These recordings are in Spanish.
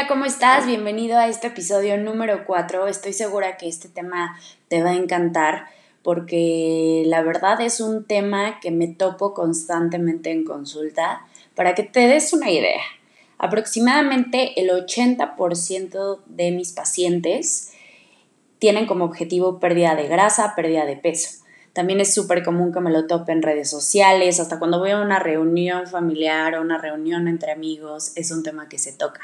Hola, ¿cómo estás? Bienvenido a este episodio número 4. Estoy segura que este tema te va a encantar porque la verdad es un tema que me topo constantemente en consulta para que te des una idea. Aproximadamente el 80% de mis pacientes tienen como objetivo pérdida de grasa, pérdida de peso. También es súper común que me lo tope en redes sociales, hasta cuando voy a una reunión familiar o una reunión entre amigos, es un tema que se toca.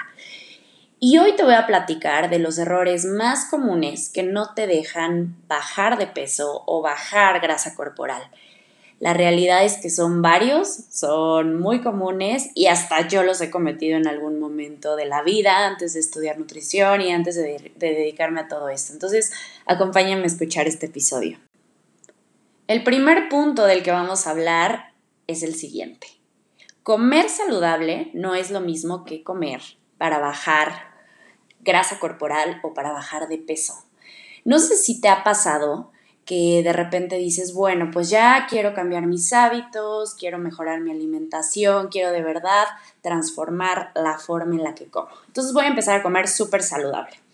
Y hoy te voy a platicar de los errores más comunes que no te dejan bajar de peso o bajar grasa corporal. La realidad es que son varios, son muy comunes y hasta yo los he cometido en algún momento de la vida antes de estudiar nutrición y antes de, dedicarme a todo esto. Entonces, acompáñame a escuchar este episodio. El primer punto del que vamos a hablar es el siguiente. Comer saludable no es lo mismo que comer para bajar grasa corporal o para bajar de peso. No sé si te ha pasado que de repente dices, bueno, pues ya quiero cambiar mis hábitos, quiero mejorar mi alimentación, quiero de verdad transformar la forma en la que como. Entonces voy a empezar a comer súper saludable.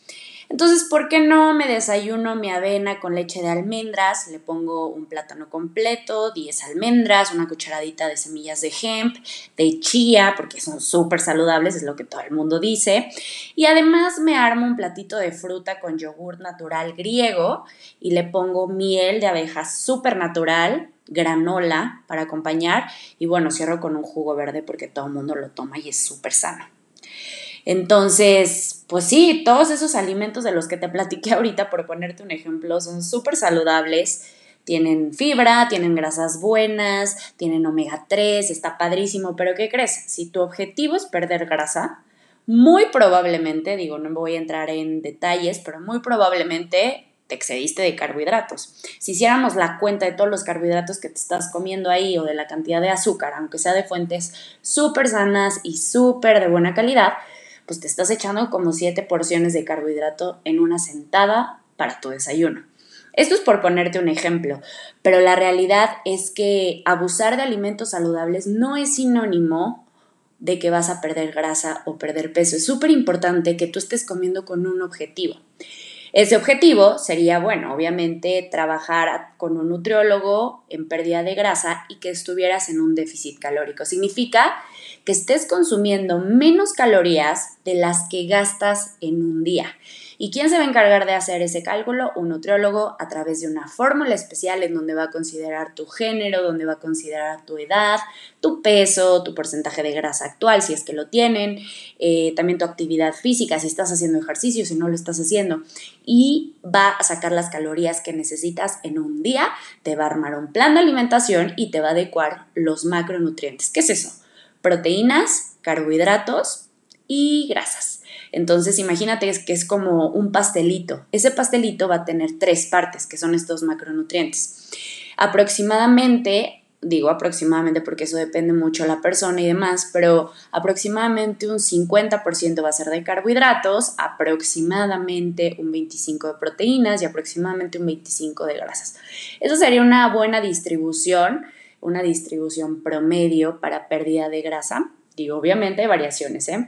Entonces, ¿por qué no me desayuno mi avena con leche de almendras? Le pongo un plátano completo, 10 almendras, una cucharadita de semillas de hemp, de chía, porque son súper saludables, es lo que todo el mundo dice. Y además me armo un platito de fruta con yogur natural griego y le pongo miel de abeja súper natural, granola para acompañar y bueno, cierro con un jugo verde porque todo el mundo lo toma y es súper sano. Entonces, pues sí, todos esos alimentos de los que te platiqué ahorita, por ponerte un ejemplo, son súper saludables. Tienen fibra, tienen grasas buenas, tienen omega 3, está padrísimo, pero ¿qué crees? Si tu objetivo es perder grasa, muy probablemente, digo, no voy a entrar en detalles, pero muy probablemente te excediste de carbohidratos. Si hiciéramos la cuenta de todos los carbohidratos que te estás comiendo ahí o de la cantidad de azúcar, aunque sea de fuentes súper sanas y súper de buena calidad, pues te estás echando como siete porciones de carbohidrato en una sentada para tu desayuno. Esto es por ponerte un ejemplo, pero la realidad es que abusar de alimentos saludables no es sinónimo de que vas a perder grasa o perder peso. Es súper importante que tú estés comiendo con un objetivo. Ese objetivo sería, bueno, obviamente trabajar con un nutriólogo en pérdida de grasa y que estuvieras en un déficit calórico. Significa que estés consumiendo menos calorías de las que gastas en un día. ¿Y quién se va a encargar de hacer ese cálculo? Un nutriólogo a través de una fórmula especial en donde va a considerar tu género, donde va a considerar tu edad, tu peso, tu porcentaje de grasa actual, si es que lo tienen, eh, también tu actividad física, si estás haciendo ejercicio, si no lo estás haciendo. Y va a sacar las calorías que necesitas en un día, te va a armar un plan de alimentación y te va a adecuar los macronutrientes. ¿Qué es eso? Proteínas, carbohidratos y grasas. Entonces imagínate que es como un pastelito. Ese pastelito va a tener tres partes, que son estos macronutrientes. Aproximadamente, digo aproximadamente porque eso depende mucho de la persona y demás, pero aproximadamente un 50% va a ser de carbohidratos, aproximadamente un 25% de proteínas y aproximadamente un 25% de grasas. Eso sería una buena distribución, una distribución promedio para pérdida de grasa. Digo, obviamente hay variaciones, ¿eh?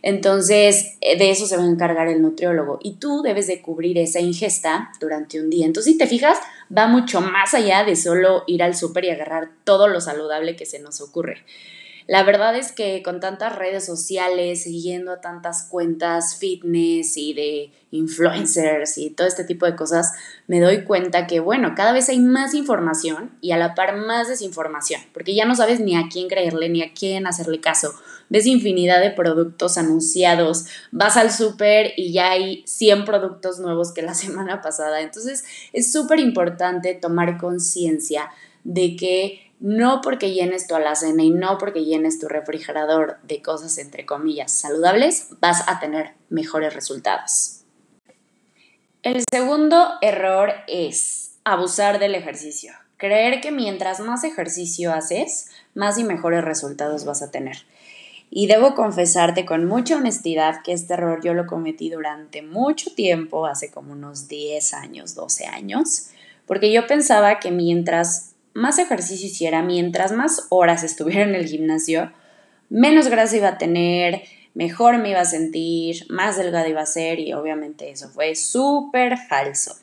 Entonces, eh, de eso se va a encargar el nutriólogo y tú debes de cubrir esa ingesta durante un día. Entonces, si te fijas, va mucho más allá de solo ir al súper y agarrar todo lo saludable que se nos ocurre. La verdad es que con tantas redes sociales, siguiendo tantas cuentas fitness y de influencers y todo este tipo de cosas, me doy cuenta que, bueno, cada vez hay más información y a la par más desinformación, porque ya no sabes ni a quién creerle ni a quién hacerle caso. Ves infinidad de productos anunciados, vas al súper y ya hay 100 productos nuevos que la semana pasada. Entonces, es súper importante tomar conciencia de que no porque llenes tu alacena y no porque llenes tu refrigerador de cosas entre comillas saludables, vas a tener mejores resultados. El segundo error es abusar del ejercicio. Creer que mientras más ejercicio haces, más y mejores resultados vas a tener. Y debo confesarte con mucha honestidad que este error yo lo cometí durante mucho tiempo, hace como unos 10 años, 12 años, porque yo pensaba que mientras más ejercicio hiciera, mientras más horas estuviera en el gimnasio, menos grasa iba a tener, mejor me iba a sentir, más delgada iba a ser y obviamente eso fue súper falso.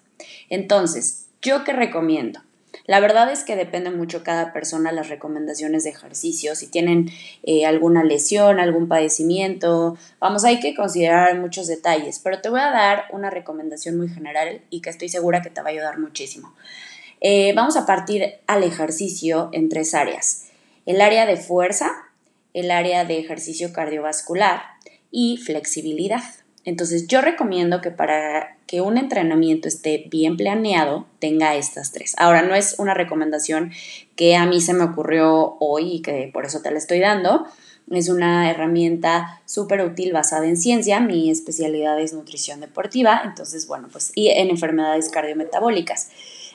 Entonces, ¿yo qué recomiendo? La verdad es que depende mucho cada persona las recomendaciones de ejercicio, si tienen eh, alguna lesión, algún padecimiento, vamos, hay que considerar muchos detalles, pero te voy a dar una recomendación muy general y que estoy segura que te va a ayudar muchísimo. Eh, vamos a partir al ejercicio en tres áreas. El área de fuerza, el área de ejercicio cardiovascular y flexibilidad. Entonces yo recomiendo que para que un entrenamiento esté bien planeado tenga estas tres. Ahora no es una recomendación que a mí se me ocurrió hoy y que por eso te la estoy dando. Es una herramienta súper útil basada en ciencia. Mi especialidad es nutrición deportiva, entonces bueno, pues y en enfermedades cardiometabólicas.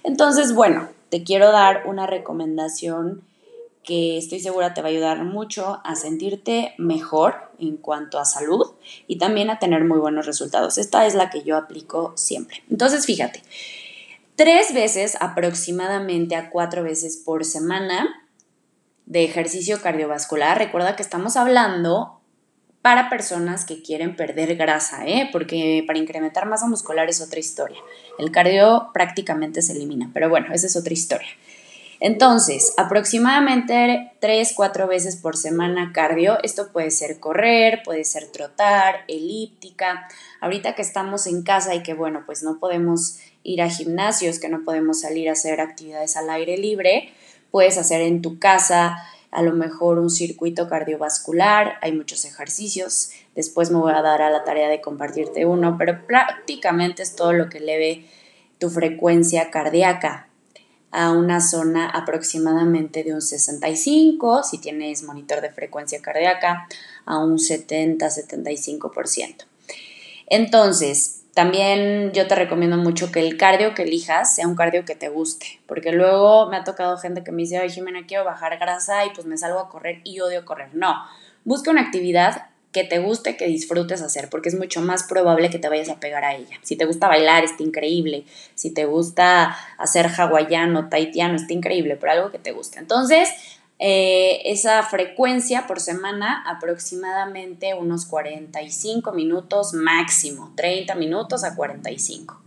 Entonces, bueno, te quiero dar una recomendación que estoy segura te va a ayudar mucho a sentirte mejor en cuanto a salud y también a tener muy buenos resultados. Esta es la que yo aplico siempre. Entonces, fíjate, tres veces aproximadamente a cuatro veces por semana de ejercicio cardiovascular. Recuerda que estamos hablando para personas que quieren perder grasa, ¿eh? porque para incrementar masa muscular es otra historia. El cardio prácticamente se elimina, pero bueno, esa es otra historia. Entonces, aproximadamente 3, 4 veces por semana cardio. Esto puede ser correr, puede ser trotar, elíptica. Ahorita que estamos en casa y que, bueno, pues no podemos ir a gimnasios, que no podemos salir a hacer actividades al aire libre, puedes hacer en tu casa a lo mejor un circuito cardiovascular, hay muchos ejercicios, después me voy a dar a la tarea de compartirte uno, pero prácticamente es todo lo que eleve tu frecuencia cardíaca a una zona aproximadamente de un 65, si tienes monitor de frecuencia cardíaca, a un 70-75%. Entonces, también yo te recomiendo mucho que el cardio que elijas sea un cardio que te guste, porque luego me ha tocado gente que me dice, ay Jimena, quiero bajar grasa y pues me salgo a correr y odio correr. No, busca una actividad que te guste, que disfrutes hacer, porque es mucho más probable que te vayas a pegar a ella. Si te gusta bailar, está increíble. Si te gusta hacer hawaiano, taitiano, está increíble, pero algo que te guste. Entonces, eh, esa frecuencia por semana aproximadamente unos 45 minutos máximo, 30 minutos a 45.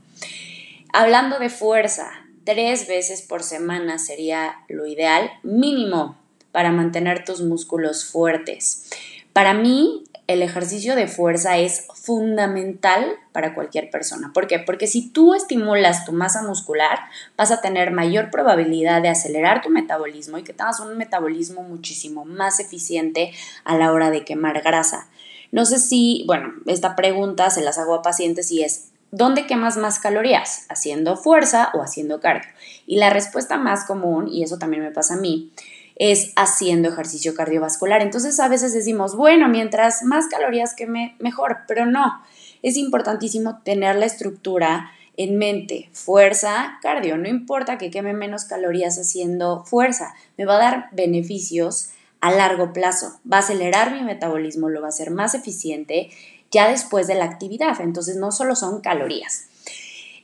Hablando de fuerza, tres veces por semana sería lo ideal mínimo para mantener tus músculos fuertes. Para mí, el ejercicio de fuerza es fundamental para cualquier persona. ¿Por qué? Porque si tú estimulas tu masa muscular, vas a tener mayor probabilidad de acelerar tu metabolismo y que tengas un metabolismo muchísimo más eficiente a la hora de quemar grasa. No sé si, bueno, esta pregunta se las hago a pacientes y es, ¿dónde quemas más calorías? ¿Haciendo fuerza o haciendo cardio? Y la respuesta más común, y eso también me pasa a mí, es haciendo ejercicio cardiovascular. Entonces a veces decimos, bueno, mientras más calorías queme, mejor, pero no. Es importantísimo tener la estructura en mente, fuerza, cardio. No importa que queme menos calorías haciendo fuerza, me va a dar beneficios a largo plazo. Va a acelerar mi metabolismo, lo va a hacer más eficiente ya después de la actividad. Entonces no solo son calorías.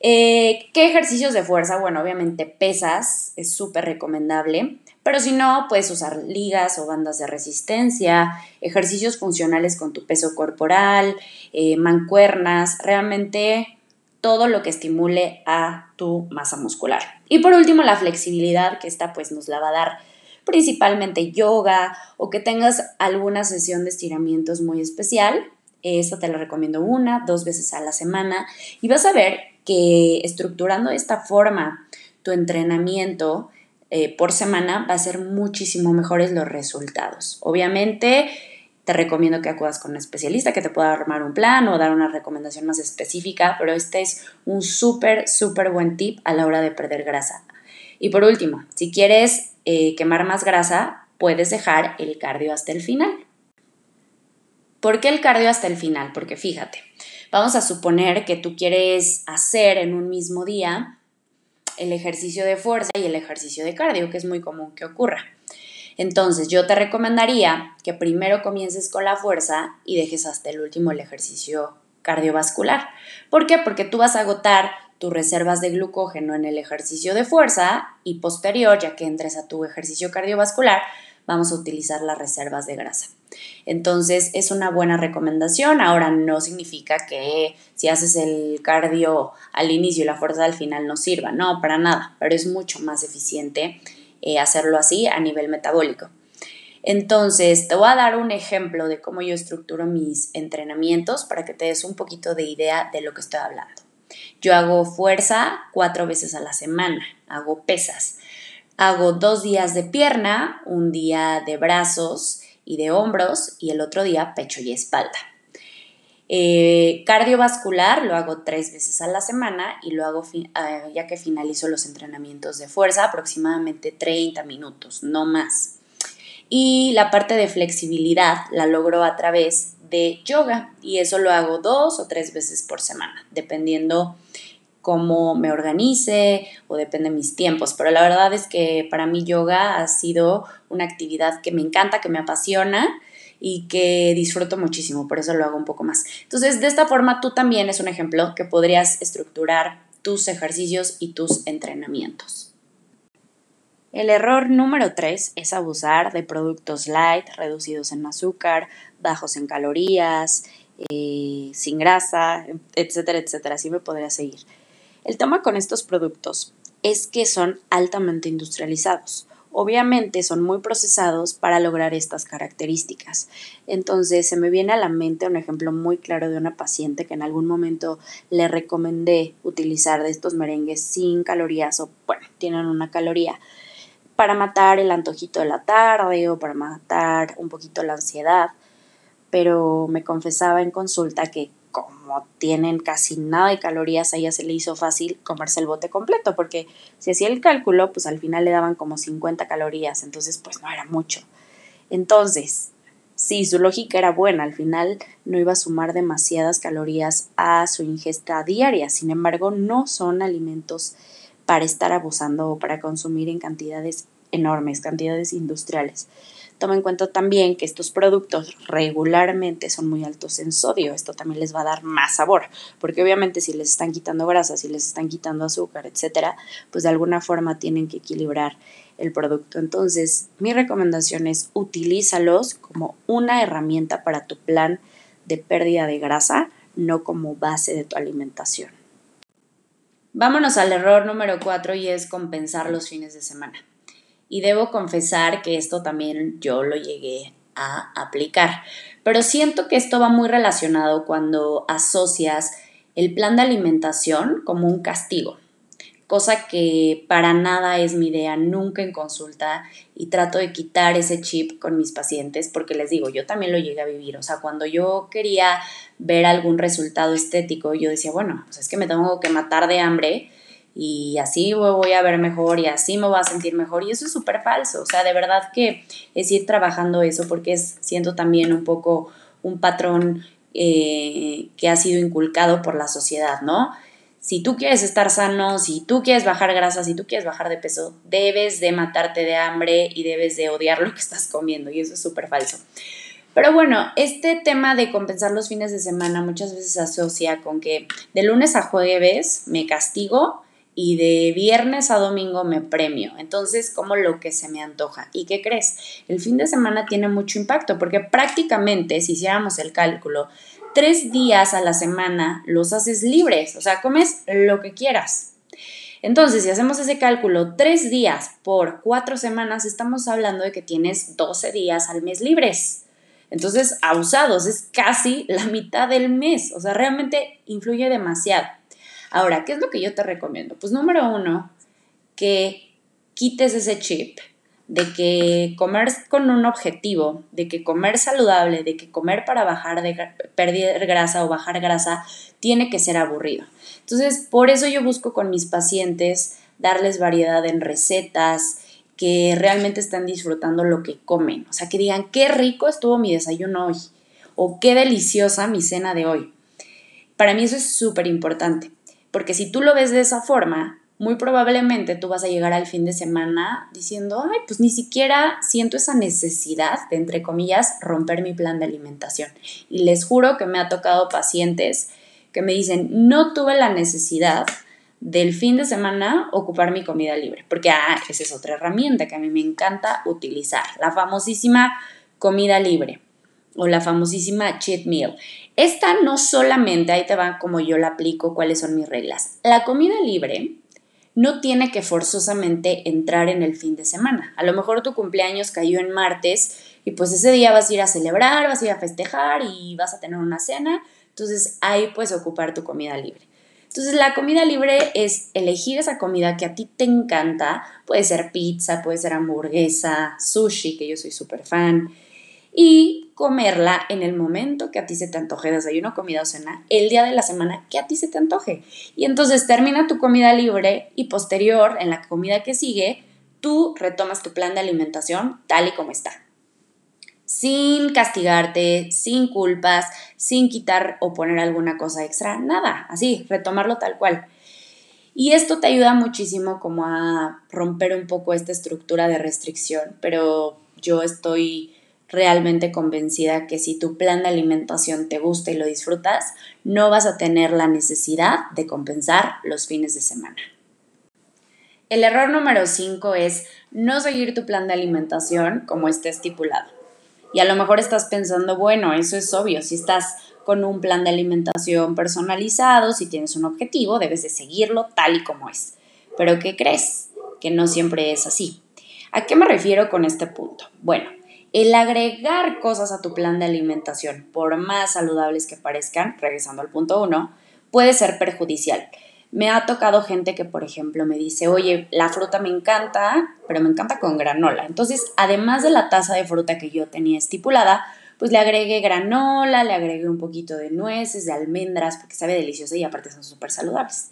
Eh, ¿Qué ejercicios de fuerza? Bueno, obviamente pesas es súper recomendable. Pero si no, puedes usar ligas o bandas de resistencia, ejercicios funcionales con tu peso corporal, eh, mancuernas, realmente todo lo que estimule a tu masa muscular. Y por último, la flexibilidad, que esta pues nos la va a dar principalmente yoga o que tengas alguna sesión de estiramientos muy especial. Esta te la recomiendo una, dos veces a la semana y vas a ver que estructurando de esta forma tu entrenamiento eh, por semana va a ser muchísimo mejores los resultados. Obviamente te recomiendo que acudas con un especialista que te pueda armar un plan o dar una recomendación más específica, pero este es un súper, súper buen tip a la hora de perder grasa. Y por último, si quieres eh, quemar más grasa, puedes dejar el cardio hasta el final. ¿Por qué el cardio hasta el final? Porque fíjate, vamos a suponer que tú quieres hacer en un mismo día el ejercicio de fuerza y el ejercicio de cardio, que es muy común que ocurra. Entonces, yo te recomendaría que primero comiences con la fuerza y dejes hasta el último el ejercicio cardiovascular. ¿Por qué? Porque tú vas a agotar tus reservas de glucógeno en el ejercicio de fuerza y posterior, ya que entres a tu ejercicio cardiovascular, vamos a utilizar las reservas de grasa. Entonces es una buena recomendación. Ahora no significa que si haces el cardio al inicio y la fuerza al final no sirva, no, para nada, pero es mucho más eficiente eh, hacerlo así a nivel metabólico. Entonces, te voy a dar un ejemplo de cómo yo estructuro mis entrenamientos para que te des un poquito de idea de lo que estoy hablando. Yo hago fuerza cuatro veces a la semana, hago pesas. Hago dos días de pierna, un día de brazos y de hombros y el otro día pecho y espalda. Eh, cardiovascular lo hago tres veces a la semana y lo hago eh, ya que finalizo los entrenamientos de fuerza, aproximadamente 30 minutos, no más. Y la parte de flexibilidad la logro a través de yoga y eso lo hago dos o tres veces por semana, dependiendo cómo me organice o depende de mis tiempos. Pero la verdad es que para mí yoga ha sido una actividad que me encanta, que me apasiona y que disfruto muchísimo, por eso lo hago un poco más. Entonces, de esta forma tú también es un ejemplo que podrías estructurar tus ejercicios y tus entrenamientos. El error número 3 es abusar de productos light, reducidos en azúcar, bajos en calorías, eh, sin grasa, etcétera, etcétera. Así me podría seguir. El tema con estos productos es que son altamente industrializados. Obviamente son muy procesados para lograr estas características. Entonces se me viene a la mente un ejemplo muy claro de una paciente que en algún momento le recomendé utilizar de estos merengues sin calorías o bueno, tienen una caloría para matar el antojito de la tarde o para matar un poquito la ansiedad, pero me confesaba en consulta que como tienen casi nada de calorías, a ella se le hizo fácil comerse el bote completo, porque si hacía el cálculo, pues al final le daban como 50 calorías, entonces pues no era mucho. Entonces, sí, su lógica era buena, al final no iba a sumar demasiadas calorías a su ingesta diaria, sin embargo, no son alimentos para estar abusando o para consumir en cantidades enormes, cantidades industriales. Toma en cuenta también que estos productos regularmente son muy altos en sodio. Esto también les va a dar más sabor, porque obviamente si les están quitando grasa, si les están quitando azúcar, etcétera, pues de alguna forma tienen que equilibrar el producto. Entonces, mi recomendación es utilízalos como una herramienta para tu plan de pérdida de grasa, no como base de tu alimentación. Vámonos al error número cuatro y es compensar los fines de semana. Y debo confesar que esto también yo lo llegué a aplicar. Pero siento que esto va muy relacionado cuando asocias el plan de alimentación como un castigo cosa que para nada es mi idea nunca en consulta y trato de quitar ese chip con mis pacientes porque les digo, yo también lo llegué a vivir, o sea, cuando yo quería ver algún resultado estético, yo decía, bueno, pues es que me tengo que matar de hambre y así voy a ver mejor y así me voy a sentir mejor y eso es súper falso, o sea, de verdad que es ir trabajando eso porque es siento también un poco un patrón eh, que ha sido inculcado por la sociedad, ¿no? si tú quieres estar sano, si tú quieres bajar grasa, si tú quieres bajar de peso, debes de matarte de hambre y debes de odiar lo que estás comiendo y eso es súper falso. Pero bueno, este tema de compensar los fines de semana muchas veces se asocia con que de lunes a jueves me castigo y de viernes a domingo me premio. Entonces, como lo que se me antoja. ¿Y qué crees? El fin de semana tiene mucho impacto porque prácticamente, si hiciéramos el cálculo, tres días a la semana los haces libres, o sea, comes lo que quieras. Entonces, si hacemos ese cálculo, tres días por cuatro semanas, estamos hablando de que tienes 12 días al mes libres. Entonces, abusados, es casi la mitad del mes, o sea, realmente influye demasiado. Ahora, ¿qué es lo que yo te recomiendo? Pues número uno, que quites ese chip de que comer con un objetivo, de que comer saludable, de que comer para bajar de perder grasa o bajar grasa tiene que ser aburrido. Entonces, por eso yo busco con mis pacientes darles variedad en recetas, que realmente están disfrutando lo que comen, o sea, que digan qué rico estuvo mi desayuno hoy o qué deliciosa mi cena de hoy. Para mí eso es súper importante, porque si tú lo ves de esa forma, muy probablemente tú vas a llegar al fin de semana diciendo, ay, pues ni siquiera siento esa necesidad de, entre comillas, romper mi plan de alimentación. Y les juro que me ha tocado pacientes que me dicen, no tuve la necesidad del fin de semana ocupar mi comida libre, porque ah, esa es otra herramienta que a mí me encanta utilizar, la famosísima comida libre. O la famosísima cheat meal. Esta no solamente, ahí te va como yo la aplico, cuáles son mis reglas. La comida libre no tiene que forzosamente entrar en el fin de semana. A lo mejor tu cumpleaños cayó en martes y pues ese día vas a ir a celebrar, vas a ir a festejar y vas a tener una cena, entonces ahí puedes ocupar tu comida libre. Entonces la comida libre es elegir esa comida que a ti te encanta, puede ser pizza, puede ser hamburguesa, sushi, que yo soy súper fan, y comerla en el momento que a ti se te antoje, desayuno, comida o cena, el día de la semana que a ti se te antoje. Y entonces termina tu comida libre y posterior, en la comida que sigue, tú retomas tu plan de alimentación tal y como está. Sin castigarte, sin culpas, sin quitar o poner alguna cosa extra, nada, así, retomarlo tal cual. Y esto te ayuda muchísimo como a romper un poco esta estructura de restricción, pero yo estoy realmente convencida que si tu plan de alimentación te gusta y lo disfrutas, no vas a tener la necesidad de compensar los fines de semana. El error número 5 es no seguir tu plan de alimentación como esté estipulado. Y a lo mejor estás pensando, bueno, eso es obvio, si estás con un plan de alimentación personalizado, si tienes un objetivo, debes de seguirlo tal y como es. Pero ¿qué crees? Que no siempre es así. ¿A qué me refiero con este punto? Bueno, el agregar cosas a tu plan de alimentación, por más saludables que parezcan, regresando al punto uno, puede ser perjudicial. Me ha tocado gente que, por ejemplo, me dice, oye, la fruta me encanta, pero me encanta con granola. Entonces, además de la taza de fruta que yo tenía estipulada, pues le agregué granola, le agregué un poquito de nueces, de almendras, porque sabe deliciosa y aparte son súper saludables.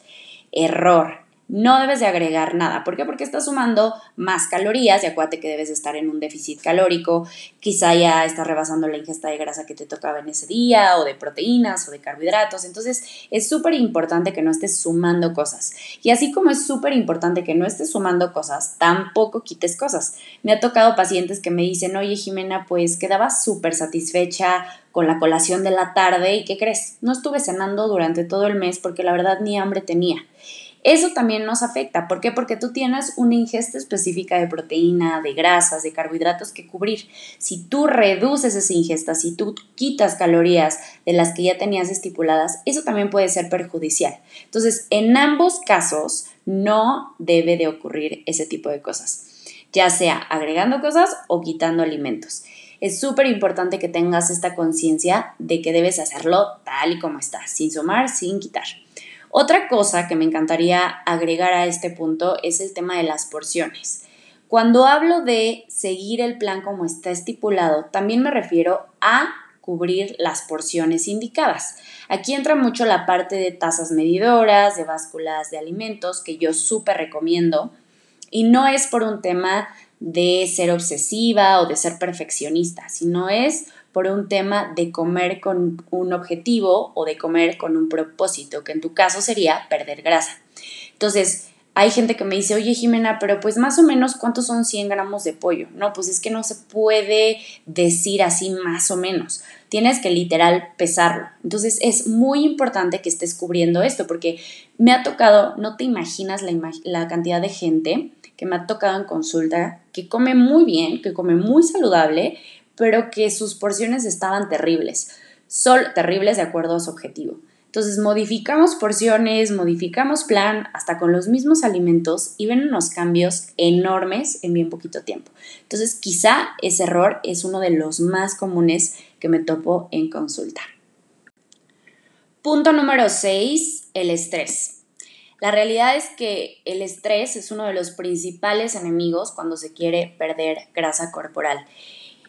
Error no debes de agregar nada. ¿Por qué? Porque estás sumando más calorías y acuérdate que debes de estar en un déficit calórico, quizá ya estás rebasando la ingesta de grasa que te tocaba en ese día o de proteínas o de carbohidratos. Entonces es súper importante que no estés sumando cosas. Y así como es súper importante que no estés sumando cosas, tampoco quites cosas. Me ha tocado pacientes que me dicen, oye Jimena, pues quedaba súper satisfecha con la colación de la tarde y ¿qué crees? No estuve cenando durante todo el mes porque la verdad ni hambre tenía. Eso también nos afecta. ¿Por qué? Porque tú tienes una ingesta específica de proteína, de grasas, de carbohidratos que cubrir. Si tú reduces esa ingesta, si tú quitas calorías de las que ya tenías estipuladas, eso también puede ser perjudicial. Entonces, en ambos casos, no debe de ocurrir ese tipo de cosas, ya sea agregando cosas o quitando alimentos. Es súper importante que tengas esta conciencia de que debes hacerlo tal y como está, sin sumar, sin quitar. Otra cosa que me encantaría agregar a este punto es el tema de las porciones. Cuando hablo de seguir el plan como está estipulado, también me refiero a cubrir las porciones indicadas. Aquí entra mucho la parte de tazas medidoras, de básculas de alimentos, que yo súper recomiendo. Y no es por un tema de ser obsesiva o de ser perfeccionista, sino es por un tema de comer con un objetivo o de comer con un propósito, que en tu caso sería perder grasa. Entonces, hay gente que me dice, oye Jimena, pero pues más o menos cuántos son 100 gramos de pollo. No, pues es que no se puede decir así más o menos. Tienes que literal pesarlo. Entonces es muy importante que estés cubriendo esto porque me ha tocado, no te imaginas la, la cantidad de gente que me ha tocado en consulta que come muy bien, que come muy saludable, pero que sus porciones estaban terribles, son terribles de acuerdo a su objetivo. Entonces modificamos porciones, modificamos plan, hasta con los mismos alimentos y ven unos cambios enormes en bien poquito tiempo. Entonces quizá ese error es uno de los más comunes que me topo en consulta. Punto número 6, el estrés. La realidad es que el estrés es uno de los principales enemigos cuando se quiere perder grasa corporal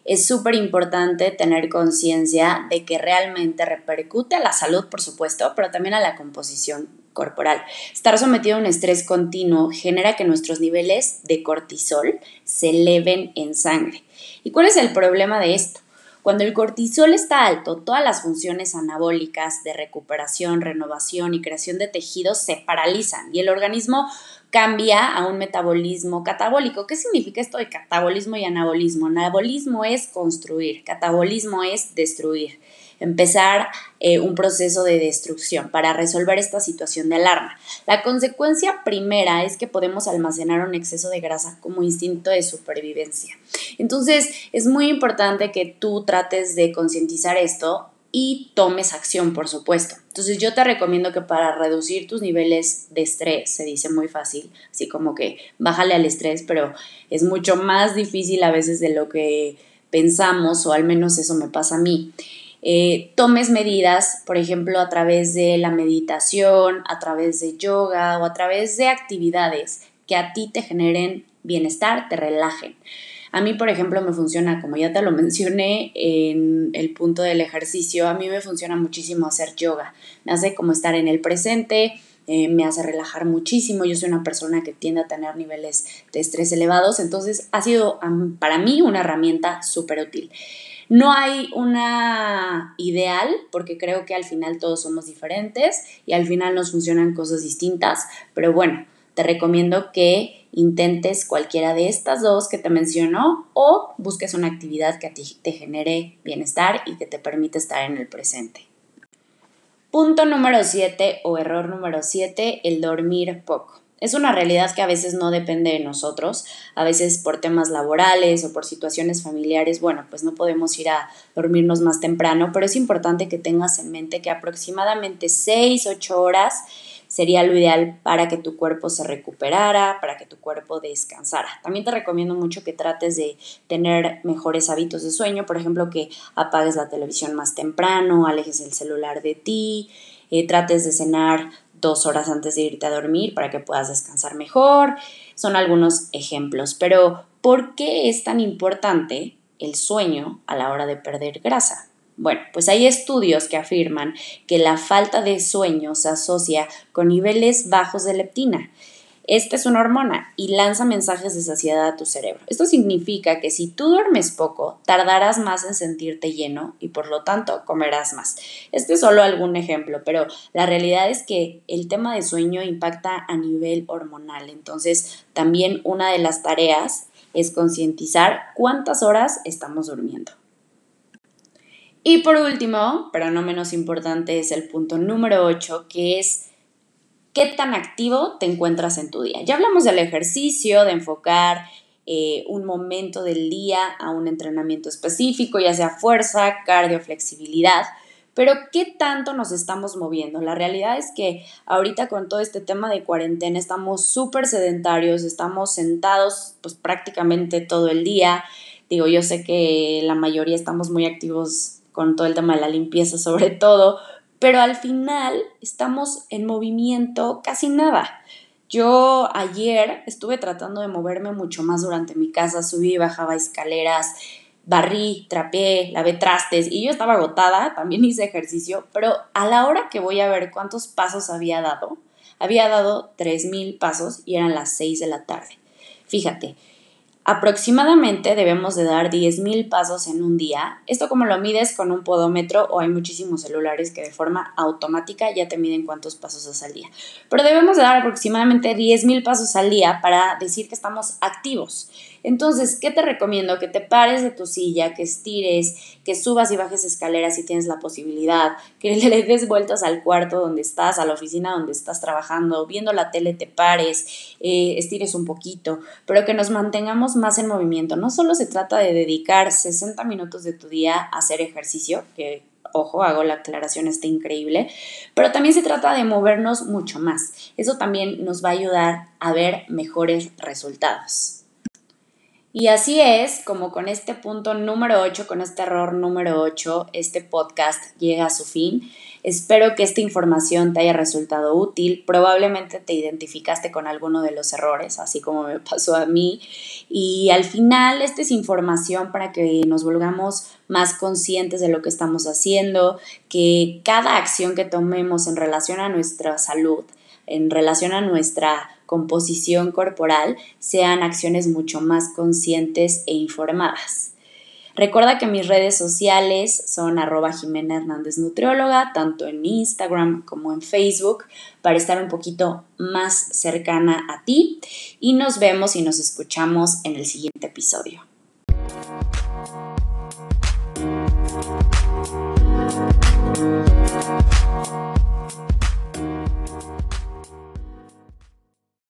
es súper importante tener conciencia de que realmente repercute a la salud, por supuesto, pero también a la composición corporal. Estar sometido a un estrés continuo genera que nuestros niveles de cortisol se eleven en sangre. ¿Y cuál es el problema de esto? Cuando el cortisol está alto, todas las funciones anabólicas de recuperación, renovación y creación de tejidos se paralizan y el organismo cambia a un metabolismo catabólico. ¿Qué significa esto de catabolismo y anabolismo? Anabolismo es construir, catabolismo es destruir. empezar eh, un proceso de destrucción para resolver esta situación de alarma. La consecuencia primera es que podemos almacenar un exceso de grasa como instinto de supervivencia. Entonces es muy importante que tú trates de concientizar esto y tomes acción, por supuesto. Entonces yo te recomiendo que para reducir tus niveles de estrés, se dice muy fácil, así como que bájale al estrés, pero es mucho más difícil a veces de lo que pensamos, o al menos eso me pasa a mí. Eh, tomes medidas, por ejemplo, a través de la meditación, a través de yoga o a través de actividades que a ti te generen bienestar, te relajen. A mí, por ejemplo, me funciona, como ya te lo mencioné en el punto del ejercicio, a mí me funciona muchísimo hacer yoga. Me hace como estar en el presente, eh, me hace relajar muchísimo. Yo soy una persona que tiende a tener niveles de estrés elevados, entonces ha sido para mí una herramienta súper útil. No hay una ideal, porque creo que al final todos somos diferentes y al final nos funcionan cosas distintas, pero bueno, te recomiendo que intentes cualquiera de estas dos que te mencionó o busques una actividad que a ti te genere bienestar y que te permite estar en el presente. Punto número 7 o error número 7, el dormir poco. Es una realidad que a veces no depende de nosotros, a veces por temas laborales o por situaciones familiares, bueno, pues no podemos ir a dormirnos más temprano, pero es importante que tengas en mente que aproximadamente 6, 8 horas sería lo ideal para que tu cuerpo se recuperara, para que tu cuerpo descansara. También te recomiendo mucho que trates de tener mejores hábitos de sueño, por ejemplo, que apagues la televisión más temprano, alejes el celular de ti, eh, trates de cenar dos horas antes de irte a dormir para que puedas descansar mejor. Son algunos ejemplos, pero ¿por qué es tan importante el sueño a la hora de perder grasa? Bueno, pues hay estudios que afirman que la falta de sueño se asocia con niveles bajos de leptina. Esta es una hormona y lanza mensajes de saciedad a tu cerebro. Esto significa que si tú duermes poco, tardarás más en sentirte lleno y por lo tanto comerás más. Este es solo algún ejemplo, pero la realidad es que el tema de sueño impacta a nivel hormonal. Entonces, también una de las tareas es concientizar cuántas horas estamos durmiendo. Y por último, pero no menos importante, es el punto número 8, que es qué tan activo te encuentras en tu día. Ya hablamos del ejercicio, de enfocar eh, un momento del día a un entrenamiento específico, ya sea fuerza, cardio, flexibilidad. Pero ¿qué tanto nos estamos moviendo? La realidad es que ahorita con todo este tema de cuarentena estamos súper sedentarios, estamos sentados pues prácticamente todo el día. Digo, yo sé que la mayoría estamos muy activos con todo el tema de la limpieza sobre todo, pero al final estamos en movimiento casi nada. Yo ayer estuve tratando de moverme mucho más durante mi casa, subí y bajaba escaleras, barrí, trapeé, lavé trastes y yo estaba agotada, también hice ejercicio, pero a la hora que voy a ver cuántos pasos había dado, había dado 3.000 pasos y eran las 6 de la tarde. Fíjate, Aproximadamente debemos de dar 10.000 pasos en un día. Esto como lo mides con un podómetro o hay muchísimos celulares que de forma automática ya te miden cuántos pasos das al día. Pero debemos de dar aproximadamente 10.000 pasos al día para decir que estamos activos. Entonces, ¿qué te recomiendo? Que te pares de tu silla, que estires, que subas y bajes escaleras si tienes la posibilidad, que le des vueltas al cuarto donde estás, a la oficina donde estás trabajando, viendo la tele te pares, eh, estires un poquito, pero que nos mantengamos más en movimiento. No solo se trata de dedicar 60 minutos de tu día a hacer ejercicio, que ojo, hago la aclaración, está increíble, pero también se trata de movernos mucho más. Eso también nos va a ayudar a ver mejores resultados. Y así es como con este punto número 8, con este error número 8, este podcast llega a su fin. Espero que esta información te haya resultado útil. Probablemente te identificaste con alguno de los errores, así como me pasó a mí. Y al final, esta es información para que nos volvamos más conscientes de lo que estamos haciendo, que cada acción que tomemos en relación a nuestra salud, en relación a nuestra composición corporal sean acciones mucho más conscientes e informadas. Recuerda que mis redes sociales son arroba Jimena Hernández Nutrióloga, tanto en Instagram como en Facebook, para estar un poquito más cercana a ti. Y nos vemos y nos escuchamos en el siguiente episodio.